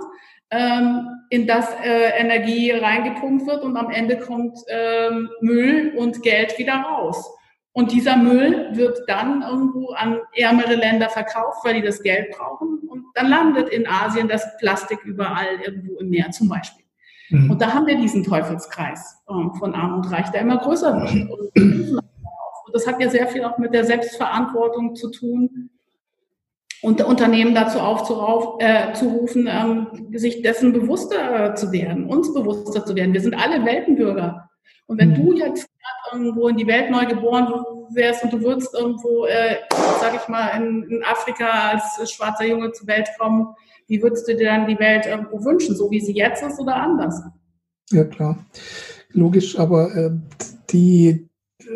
ähm, in das äh, Energie reingepumpt wird und am Ende kommt ähm, Müll und Geld wieder raus. Und dieser Müll wird dann irgendwo an ärmere Länder verkauft, weil die das Geld brauchen. Und dann landet in Asien das Plastik überall irgendwo im Meer zum Beispiel. Mhm. Und da haben wir diesen Teufelskreis äh, von Arm und Reich, der immer größer wird. Und und das hat ja sehr viel auch mit der Selbstverantwortung zu tun und Unternehmen dazu aufzurufen, äh, ähm, sich dessen bewusster zu werden, uns bewusster zu werden. Wir sind alle Weltenbürger. Und wenn mhm. du jetzt irgendwo in die Welt neu geboren wärst und du würdest irgendwo, äh, sag ich mal, in, in, Afrika als schwarzer Junge zur Welt kommen, wie würdest du dir dann die Welt irgendwo wünschen, so wie sie jetzt ist oder anders? Ja, klar. Logisch, aber äh, die äh,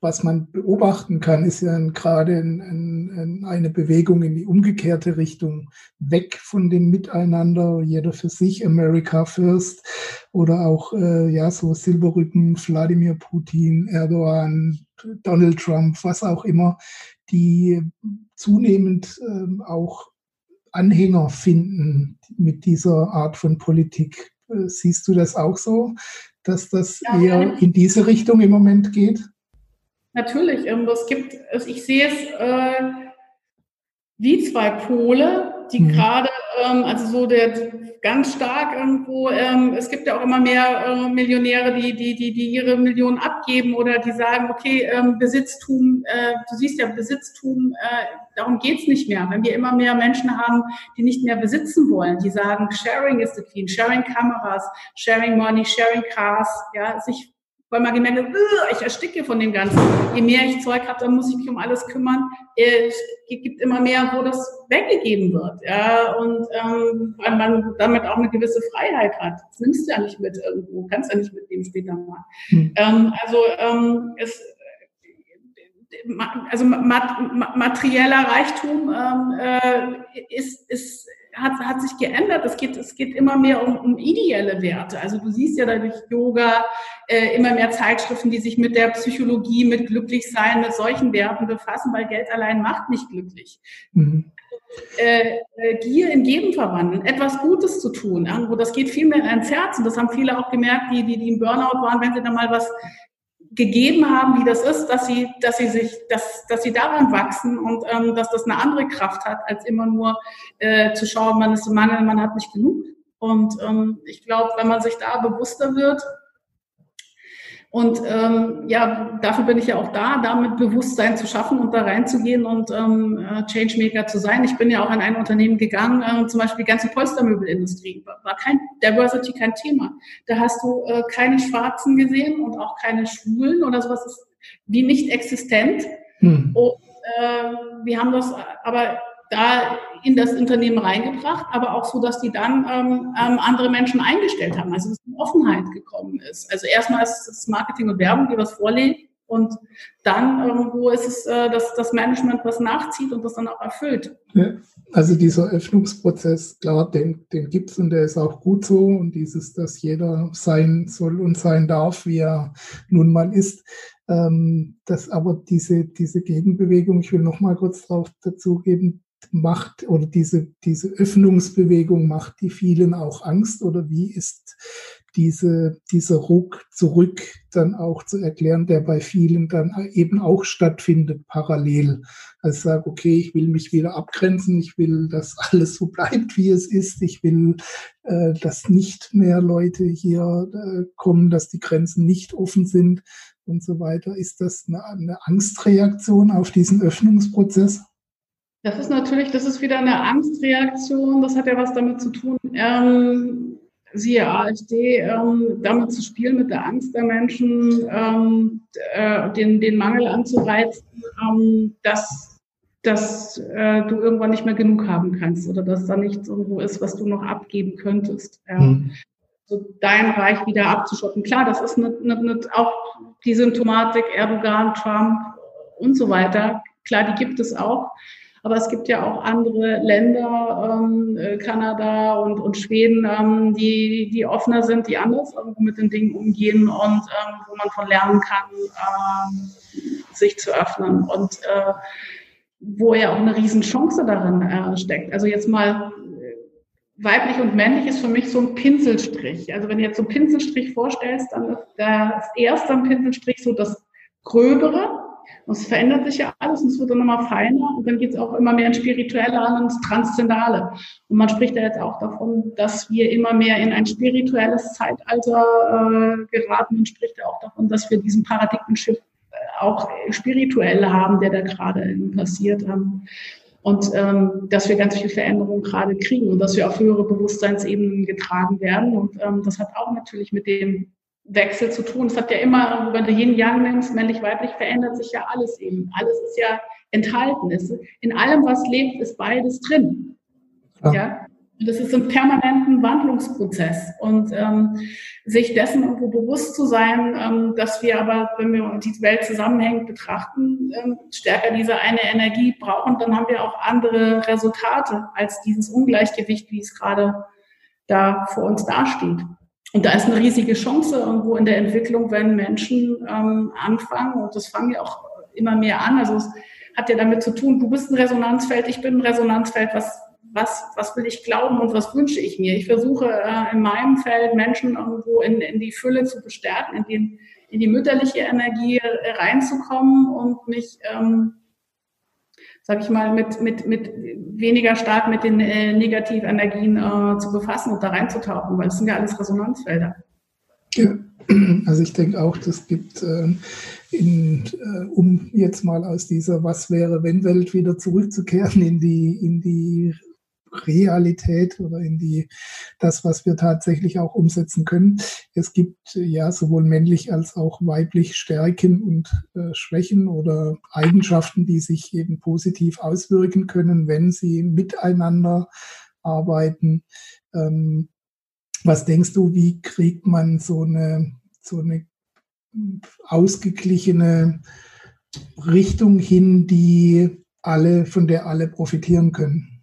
was man beobachten kann, ist ja gerade eine Bewegung in die umgekehrte Richtung, weg von dem Miteinander, jeder für sich, America First, oder auch äh, ja so Silberrücken, Wladimir Putin, Erdogan, Donald Trump, was auch immer, die zunehmend äh, auch Anhänger finden mit dieser Art von Politik. Äh, siehst du das auch so, dass das ja, eher in diese Richtung im Moment geht? Natürlich, ähm, es gibt, ich sehe es äh, wie zwei Pole, die mhm. gerade, ähm, also so der ganz stark irgendwo, ähm, es gibt ja auch immer mehr äh, Millionäre, die, die, die, die ihre Millionen abgeben oder die sagen, okay, ähm, Besitztum, äh, du siehst ja, Besitztum, äh, darum geht's nicht mehr. Wenn wir immer mehr Menschen haben, die nicht mehr besitzen wollen, die sagen, Sharing is the queen, Sharing Kameras, Sharing Money, Sharing Cars, ja, sich weil man gemerkt hat, ich ersticke von dem Ganzen. Je mehr ich Zeug habe, dann muss ich mich um alles kümmern. Es gibt immer mehr, wo das weggegeben wird. Ja, und ähm, weil man damit auch eine gewisse Freiheit hat. Das nimmst du ja nicht mit irgendwo, kannst ja nicht mitnehmen später mal. Hm. Ähm, also ähm, es, also materieller Reichtum ähm, äh, ist, ist hat, hat sich geändert. Es geht, es geht immer mehr um, um ideelle Werte. Also du siehst ja dadurch Yoga, äh, immer mehr Zeitschriften, die sich mit der Psychologie, mit Glücklichsein, mit solchen Werten befassen, weil Geld allein macht nicht glücklich. Mhm. Äh, äh, Gier in Geben verwandeln, etwas Gutes zu tun. Irgendwo, das geht viel mehr ins Herz. Und das haben viele auch gemerkt, die, die, die im Burnout waren, wenn sie dann mal was gegeben haben, wie das ist, dass sie, dass sie sich, dass, dass sie daran wachsen und ähm, dass das eine andere Kraft hat, als immer nur äh, zu schauen, man ist im Mangel, man hat nicht genug. Und ähm, ich glaube, wenn man sich da bewusster wird, Und ähm, ja, dafür bin ich ja auch da, damit Bewusstsein zu schaffen und da reinzugehen und ähm, äh, Changemaker zu sein. Ich bin ja auch in ein Unternehmen gegangen, äh, zum Beispiel die ganze Polstermöbelindustrie, war, war kein Diversity kein Thema. Da hast du äh, keine Schwarzen gesehen und auch keine Schwulen oder sowas ist wie nicht existent. Hm. Und äh, wir haben das aber da in das Unternehmen reingebracht, aber auch so, dass die dann ähm, ähm, andere Menschen eingestellt haben, also dass eine Offenheit gekommen ist. Also erstmal ist es Marketing und Werbung, die was vorlegen und dann irgendwo ist es äh, dass das Management, was nachzieht und das dann auch erfüllt. Ja, also dieser Öffnungsprozess, klar, den, den gibt es und der ist auch gut so und dieses, dass jeder sein soll und sein darf, wie er nun mal ist. Ähm, das aber diese, diese Gegenbewegung, ich will noch mal kurz darauf dazugeben, macht oder diese, diese Öffnungsbewegung macht die vielen auch Angst oder wie ist diese, dieser Ruck zurück dann auch zu erklären, der bei vielen dann eben auch stattfindet, parallel. Also sage, okay, ich will mich wieder abgrenzen, ich will, dass alles so bleibt, wie es ist, ich will, äh, dass nicht mehr Leute hier äh, kommen, dass die Grenzen nicht offen sind und so weiter. Ist das eine, eine Angstreaktion auf diesen Öffnungsprozess? Das ist natürlich, das ist wieder eine Angstreaktion. Das hat ja was damit zu tun, ähm, siehe AfD, ähm, damit zu spielen mit der Angst der Menschen, ähm, äh, den, den Mangel anzureizen, ähm, dass, dass äh, du irgendwann nicht mehr genug haben kannst oder dass da nichts irgendwo ist, was du noch abgeben könntest. Ja. Mhm. So dein Reich wieder abzuschotten. Klar, das ist eine, eine, eine, auch die Symptomatik Erdogan, Trump und so weiter. Klar, die gibt es auch. Aber es gibt ja auch andere Länder, ähm, äh, Kanada und, und Schweden, ähm, die, die offener sind, die anders mit den Dingen umgehen und ähm, wo man von lernen kann, ähm, sich zu öffnen. Und äh, wo ja auch eine Riesenchance darin äh, steckt. Also jetzt mal äh, weiblich und männlich ist für mich so ein Pinselstrich. Also wenn du jetzt so einen Pinselstrich vorstellst, dann ist der erste Pinselstrich so das Gröbere und es verändert sich ja alles und es wird dann nochmal feiner und dann geht es auch immer mehr ins Spirituelle an und Transzendale. Und man spricht ja jetzt auch davon, dass wir immer mehr in ein spirituelles Zeitalter äh, geraten und spricht ja auch davon, dass wir diesen Paradigmenschiff äh, auch spirituell haben, der da gerade passiert. Ähm, und ähm, dass wir ganz viel Veränderung gerade kriegen und dass wir auf höhere Bewusstseinsebenen getragen werden. Und ähm, das hat auch natürlich mit dem Wechsel zu tun. Es hat ja immer, wenn du Yin Yang nimmst, männlich-weiblich, verändert sich ja alles eben. Alles ist ja enthalten. in allem, was lebt, ist beides drin. Ja. ja? Und das ist ein permanenten Wandlungsprozess. Und ähm, sich dessen irgendwo bewusst zu sein, ähm, dass wir aber, wenn wir die Welt zusammenhängend betrachten, ähm, stärker diese eine Energie brauchen, dann haben wir auch andere Resultate als dieses Ungleichgewicht, wie es gerade da vor uns dasteht. Und da ist eine riesige Chance irgendwo in der Entwicklung, wenn Menschen ähm, anfangen, und das fangen ja auch immer mehr an. Also es hat ja damit zu tun, du bist ein Resonanzfeld, ich bin ein Resonanzfeld, was, was, was will ich glauben und was wünsche ich mir? Ich versuche äh, in meinem Feld Menschen irgendwo in, in die Fülle zu bestärken, in, den, in die mütterliche Energie reinzukommen und mich ähm, sag ich mal, mit, mit, mit weniger stark mit den äh, Negativenergien äh, zu befassen und da reinzutauchen, weil es sind ja alles Resonanzfelder. Ja, also ich denke auch, das gibt, äh, in, äh, um jetzt mal aus dieser Was wäre, wenn Welt wieder zurückzukehren in die, in die Realität oder in die, das, was wir tatsächlich auch umsetzen können. Es gibt ja sowohl männlich als auch weiblich Stärken und äh, Schwächen oder Eigenschaften, die sich eben positiv auswirken können, wenn sie miteinander arbeiten. Ähm, was denkst du, wie kriegt man so eine, so eine ausgeglichene Richtung hin, die alle, von der alle profitieren können?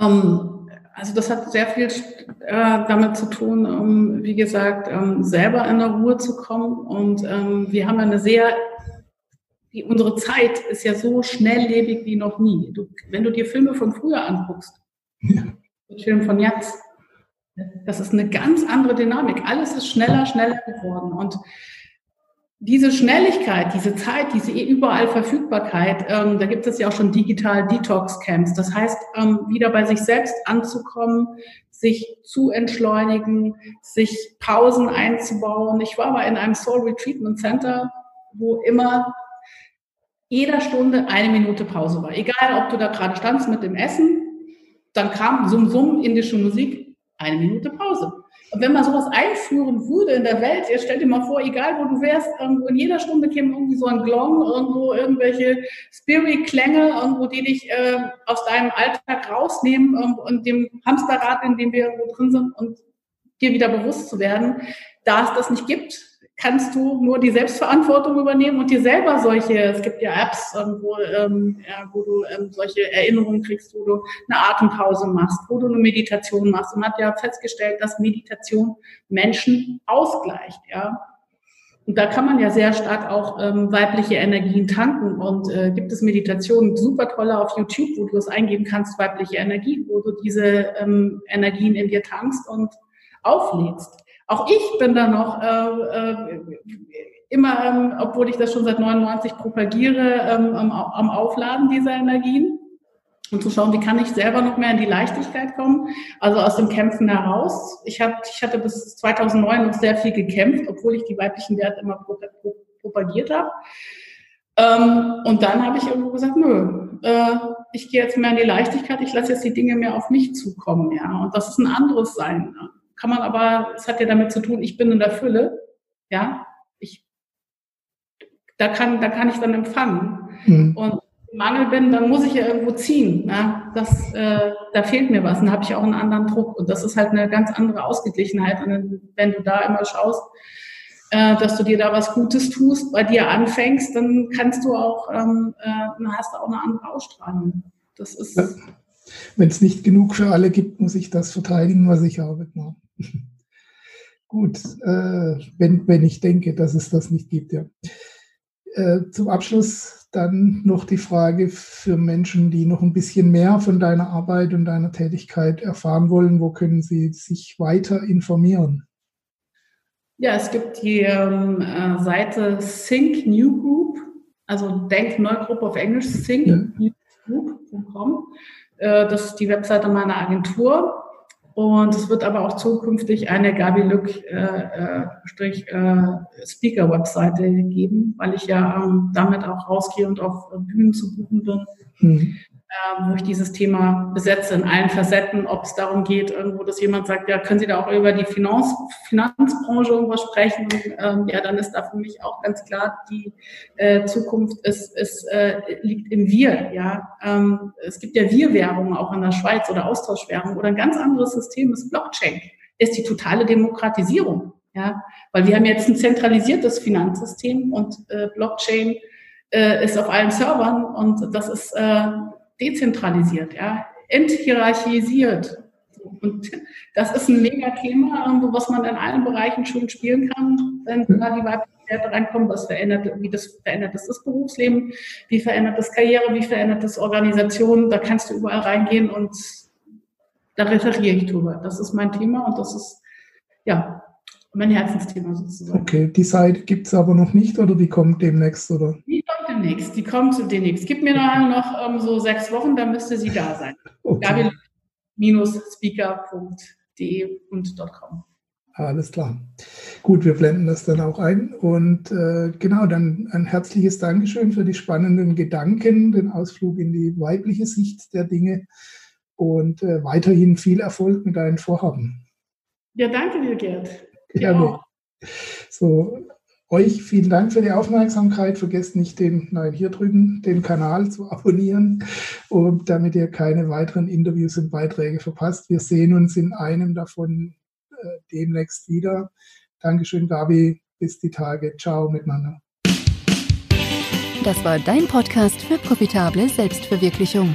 Ähm, also das hat sehr viel äh, damit zu tun, um, wie gesagt, ähm, selber in der Ruhe zu kommen. Und ähm, wir haben eine sehr, die, unsere Zeit ist ja so schnelllebig wie noch nie. Du, wenn du dir Filme von früher anguckst, ja. Film von jetzt, das ist eine ganz andere Dynamik. Alles ist schneller, schneller geworden. Und diese Schnelligkeit, diese Zeit, diese überall Verfügbarkeit, ähm, da gibt es ja auch schon digital Detox-Camps. Das heißt, ähm, wieder bei sich selbst anzukommen, sich zu entschleunigen, sich Pausen einzubauen. Ich war mal in einem Soul Retreatment Center, wo immer jeder Stunde eine Minute Pause war. Egal, ob du da gerade standst mit dem Essen, dann kam Summ Summ indische Musik, eine Minute Pause. Und wenn man sowas einführen würde in der Welt, jetzt stell dir mal vor, egal wo du wärst, irgendwo in jeder Stunde käme irgendwie so ein Glong, irgendwo irgendwelche Spirit-Klänge, irgendwo, die dich äh, aus deinem Alltag rausnehmen irgendwo in dem Hamsterrad, in dem wir irgendwo drin sind und dir wieder bewusst zu werden, da es das nicht gibt, kannst du nur die Selbstverantwortung übernehmen und dir selber solche, es gibt ja Apps, wo, ähm, ja, wo du ähm, solche Erinnerungen kriegst, wo du eine Atempause machst, wo du eine Meditation machst. Und man hat ja festgestellt, dass Meditation Menschen ausgleicht, ja. Und da kann man ja sehr stark auch ähm, weibliche Energien tanken. Und äh, gibt es Meditationen, super tolle auf YouTube, wo du es eingeben kannst, weibliche Energie, wo du diese ähm, Energien in dir tankst und auflädst. Auch ich bin da noch äh, äh, immer, ähm, obwohl ich das schon seit 99 propagiere, ähm, am, am Aufladen dieser Energien und zu schauen, wie kann ich selber noch mehr in die Leichtigkeit kommen, also aus dem Kämpfen heraus. Ich, hab, ich hatte bis 2009 noch sehr viel gekämpft, obwohl ich die weiblichen Werte immer propagiert habe. Ähm, und dann habe ich irgendwo gesagt, nö, äh, ich gehe jetzt mehr in die Leichtigkeit, ich lasse jetzt die Dinge mehr auf mich zukommen, ja. Und das ist ein anderes Sein. Ne? Kann man aber, es hat ja damit zu tun, ich bin in der Fülle, ja, ich, da kann, da kann ich dann empfangen. Mhm. Und Mangel bin, dann muss ich ja irgendwo ziehen. Ja? Das, äh, da fehlt mir was, dann habe ich auch einen anderen Druck. Und das ist halt eine ganz andere Ausgeglichenheit. Und wenn du da immer schaust, äh, dass du dir da was Gutes tust, bei dir anfängst, dann kannst du auch, ähm, äh, dann hast du auch eine andere Ausstrahlung. Das ist. Ja. Wenn es nicht genug für alle gibt, muss ich das verteidigen, was ich habe. Genau. Gut, äh, wenn, wenn ich denke, dass es das nicht gibt, ja. Äh, zum Abschluss dann noch die Frage für Menschen, die noch ein bisschen mehr von deiner Arbeit und deiner Tätigkeit erfahren wollen, wo können sie sich weiter informieren? Ja, es gibt die ähm, äh, Seite Think New Group, also Denk Neugruppe auf Englisch, thinknewgroup.com. Äh, das ist die Webseite meiner Agentur. Und es wird aber auch zukünftig eine Gabi Lück äh, äh, Strich, äh, Speaker Webseite geben, weil ich ja ähm, damit auch rausgehe und auf Bühnen zu buchen bin. Mhm wo ich dieses Thema besetze in allen Facetten, ob es darum geht, irgendwo, dass jemand sagt, ja, können Sie da auch über die Finanz, Finanzbranche irgendwas sprechen? Ähm, ja, dann ist da für mich auch ganz klar, die äh, Zukunft ist, ist, äh, liegt im Wir. Ja, ähm, es gibt ja Wir-Währungen auch in der Schweiz oder Austauschwährungen oder ein ganz anderes System ist Blockchain, ist die totale Demokratisierung. Ja, weil wir haben jetzt ein zentralisiertes Finanzsystem und äh, Blockchain äh, ist auf allen Servern und das ist äh, dezentralisiert, ja, enthierarchisiert. Und das ist ein mega Thema, was man in allen Bereichen schön spielen kann, wenn da die weiblichen Werte reinkommen, was verändert, wie das verändert das, das Berufsleben, wie verändert das Karriere, wie verändert das Organisation, da kannst du überall reingehen und da referiere ich drüber. Das ist mein Thema und das ist, ja, mein Herzensthema sozusagen. Okay, die Seite gibt es aber noch nicht oder die kommt demnächst, oder? Die kommt demnächst, die kommt demnächst. Gib mir noch, noch um, so sechs Wochen, dann müsste sie da sein. Okay. speakerde und .com. Alles klar. Gut, wir blenden das dann auch ein. Und äh, genau, dann ein herzliches Dankeschön für die spannenden Gedanken, den Ausflug in die weibliche Sicht der Dinge und äh, weiterhin viel Erfolg mit deinen Vorhaben. Ja, danke dir, Gerd. Gerne. So, euch vielen Dank für die Aufmerksamkeit. Vergesst nicht, den, nein, hier drüben, den Kanal zu abonnieren, und damit ihr keine weiteren Interviews und Beiträge verpasst. Wir sehen uns in einem davon äh, demnächst wieder. Dankeschön, Gabi. Bis die Tage. Ciao miteinander. Das war dein Podcast für profitable Selbstverwirklichung.